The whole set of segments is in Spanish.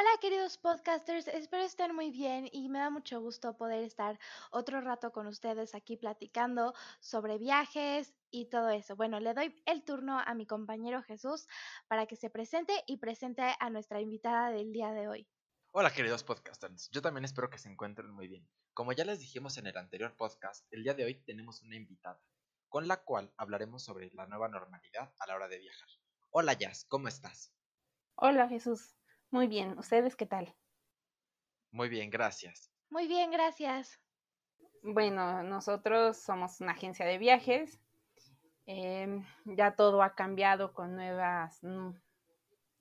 Hola queridos podcasters, espero estén muy bien y me da mucho gusto poder estar otro rato con ustedes aquí platicando sobre viajes y todo eso. Bueno, le doy el turno a mi compañero Jesús para que se presente y presente a nuestra invitada del día de hoy. Hola queridos podcasters, yo también espero que se encuentren muy bien. Como ya les dijimos en el anterior podcast, el día de hoy tenemos una invitada, con la cual hablaremos sobre la nueva normalidad a la hora de viajar. Hola Jazz, ¿cómo estás? Hola Jesús, muy bien, ¿ustedes qué tal? Muy bien, gracias. Muy bien, gracias. Bueno, nosotros somos una agencia de viajes. Em, ya todo ha cambiado con nuevas, mm,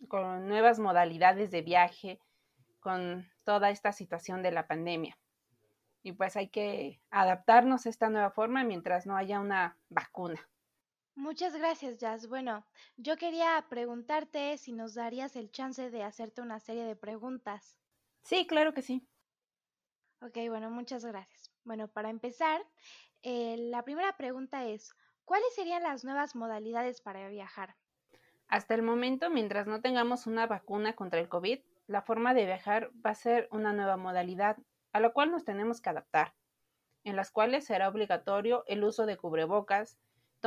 con nuevas modalidades de viaje, con toda esta situación de la pandemia. Y pues hay que adaptarnos a esta nueva forma mientras no haya una vacuna. Muchas gracias, Jazz. Bueno, yo quería preguntarte si nos darías el chance de hacerte una serie de preguntas. Sí, claro que sí. Ok, bueno, muchas gracias. Bueno, para empezar, eh, la primera pregunta es, ¿cuáles serían las nuevas modalidades para viajar? Hasta el momento, mientras no tengamos una vacuna contra el COVID, la forma de viajar va a ser una nueva modalidad a la cual nos tenemos que adaptar, en las cuales será obligatorio el uso de cubrebocas,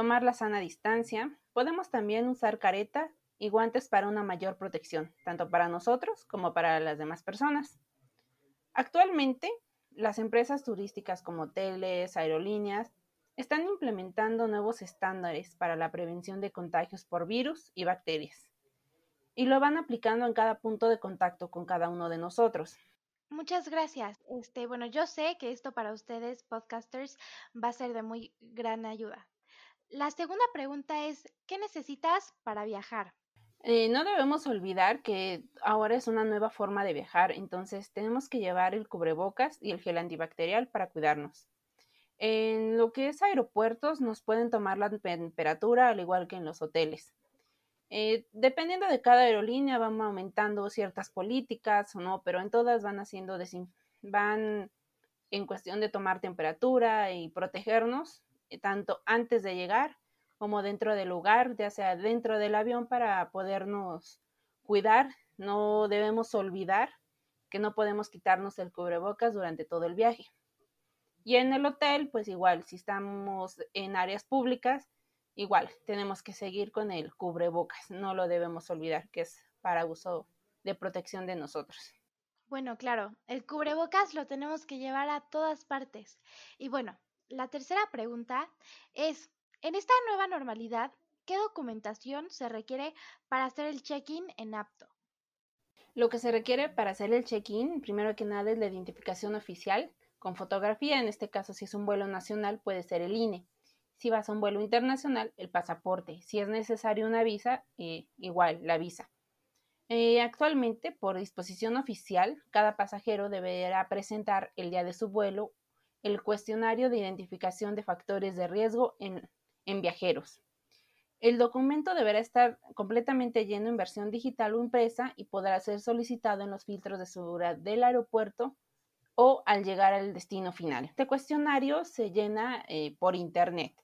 tomar la sana distancia. Podemos también usar careta y guantes para una mayor protección, tanto para nosotros como para las demás personas. Actualmente, las empresas turísticas como hoteles, aerolíneas, están implementando nuevos estándares para la prevención de contagios por virus y bacterias. Y lo van aplicando en cada punto de contacto con cada uno de nosotros. Muchas gracias. Este, bueno, yo sé que esto para ustedes, podcasters, va a ser de muy gran ayuda. La segunda pregunta es, ¿qué necesitas para viajar? Eh, no debemos olvidar que ahora es una nueva forma de viajar, entonces tenemos que llevar el cubrebocas y el gel antibacterial para cuidarnos. En lo que es aeropuertos nos pueden tomar la temperatura al igual que en los hoteles. Eh, dependiendo de cada aerolínea van aumentando ciertas políticas o no, pero en todas van haciendo van en cuestión de tomar temperatura y protegernos, tanto antes de llegar como dentro del lugar, ya sea dentro del avión para podernos cuidar. No debemos olvidar que no podemos quitarnos el cubrebocas durante todo el viaje. Y en el hotel, pues igual, si estamos en áreas públicas, igual, tenemos que seguir con el cubrebocas. No lo debemos olvidar, que es para uso de protección de nosotros. Bueno, claro, el cubrebocas lo tenemos que llevar a todas partes. Y bueno, la tercera pregunta es, en esta nueva normalidad, ¿qué documentación se requiere para hacer el check-in en apto? Lo que se requiere para hacer el check-in, primero que nada, es la identificación oficial con fotografía. En este caso, si es un vuelo nacional, puede ser el INE. Si vas a un vuelo internacional, el pasaporte. Si es necesario una visa, eh, igual, la visa. Eh, actualmente, por disposición oficial, cada pasajero deberá presentar el día de su vuelo el cuestionario de identificación de factores de riesgo en, viajeros. El documento deberá estar completamente lleno en versión digital o impresa y podrá ser solicitado en los filtros de seguridad del aeropuerto o al llegar al destino final. Este cuestionario se llena eh, por internet.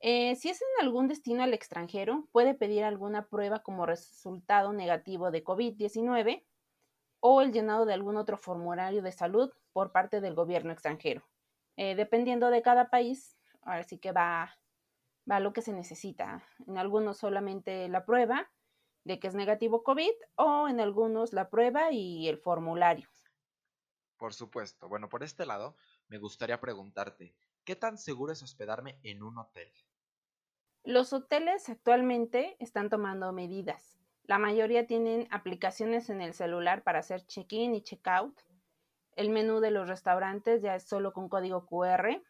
Eh, si es en algún destino al extranjero, puede pedir alguna prueba como resultado negativo de COVID-19 o el llenado de algún otro formulario de salud por parte del gobierno extranjero. Eh, dependiendo de cada país, ahora sí que va, va lo que se necesita. En algunos solamente la prueba de que es negativo COVID o en algunos la prueba y el formulario. Por supuesto. Bueno, por este lado, me gustaría preguntarte, ¿qué tan seguro es hospedarme en un hotel? Los hoteles actualmente están tomando medidas. La mayoría tienen aplicaciones en el celular para hacer check-in y check-out el menú de los restaurantes ya es solo con código QR.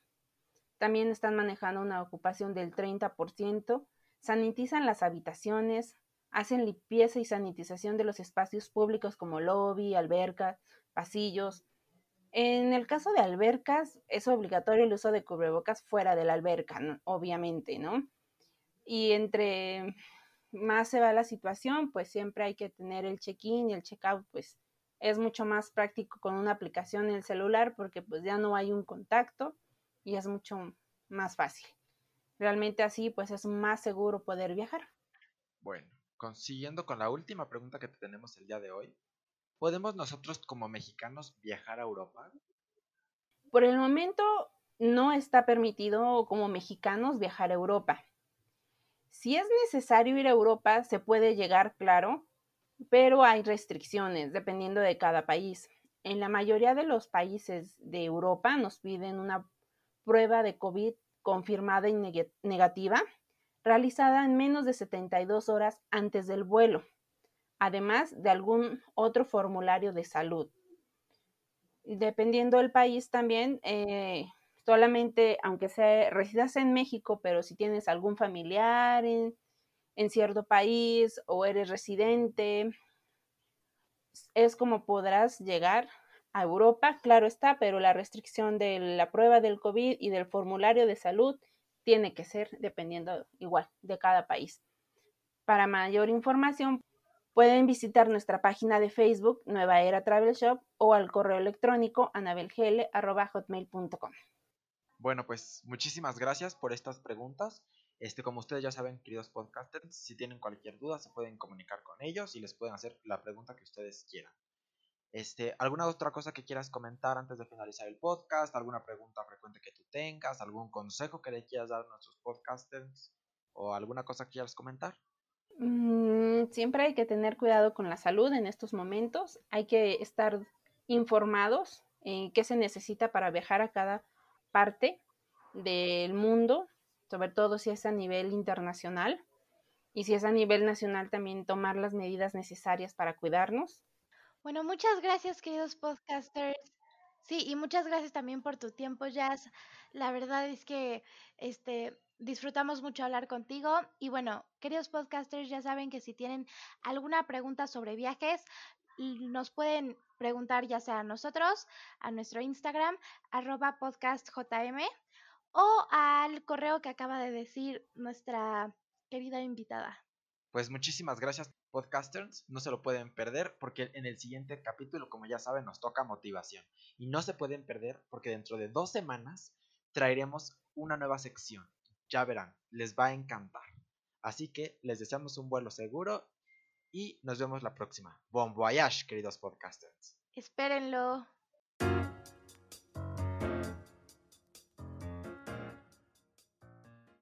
También están manejando una ocupación del 30%. Sanitizan las habitaciones, hacen limpieza y sanitización de los espacios públicos como lobby, albercas, pasillos. En el caso de albercas, es obligatorio el uso de cubrebocas fuera de la alberca, obviamente, ¿no? Y entre más se va la situación, pues siempre hay que tener el check-in y el check-out, pues es mucho más práctico con una aplicación en el celular porque pues ya no hay un contacto y es mucho más fácil. Realmente así pues es más seguro poder viajar. Bueno, consiguiendo con la última pregunta que tenemos el día de hoy, ¿Podemos nosotros como mexicanos viajar a Europa? Por el momento no está permitido como mexicanos viajar a Europa. Si es necesario ir a Europa, se puede llegar, claro, pero hay restricciones dependiendo de cada país. En la mayoría de los países de Europa nos piden una prueba de COVID confirmada y negativa realizada en menos de 72 horas antes del vuelo, además de algún otro formulario de salud. Dependiendo del país también, eh, solamente, aunque sea, residas en México, pero si tienes algún familiar en, cierto país o eres residente, es como podrás llegar a Europa, claro está, pero la restricción de la prueba del COVID y del formulario de salud tiene que ser dependiendo igual de cada país. Para mayor información, pueden visitar nuestra página de Facebook Nueva Era Travel Shop o al correo electrónico anabelgl.hotmail.com. Bueno, pues muchísimas gracias por estas preguntas. Este, como ustedes ya saben, queridos podcasters, si tienen cualquier duda se pueden comunicar con ellos y les pueden hacer la pregunta que ustedes quieran. Este, ¿Alguna otra cosa que quieras comentar antes de finalizar el podcast? ¿Alguna pregunta frecuente que tú tengas? ¿Algún consejo que le quieras dar a nuestros podcasters? ¿O alguna cosa que quieras comentar? Mm, siempre hay que tener cuidado con la salud en estos momentos. Hay que estar informados en qué se necesita para viajar a cada parte del mundo, sobre todo si es a nivel internacional y si es a nivel nacional también tomar las medidas necesarias para cuidarnos. Bueno, muchas gracias queridos podcasters. Sí, y muchas gracias también por tu tiempo, Jazz. La verdad es que este disfrutamos mucho hablar contigo y bueno, queridos podcasters, ya saben que si tienen alguna pregunta sobre viajes, nos pueden preguntar ya sea a nosotros, a nuestro Instagram, arroba podcastjm, o al correo que acaba de decir nuestra querida invitada. Pues muchísimas gracias, podcasters. No se lo pueden perder porque en el siguiente capítulo, como ya saben, nos toca motivación. Y no se pueden perder porque dentro de dos semanas traeremos una nueva sección. Ya verán, les va a encantar. Así que les deseamos un vuelo seguro y nos vemos la próxima. Bon voyage, queridos podcasters. Espérenlo.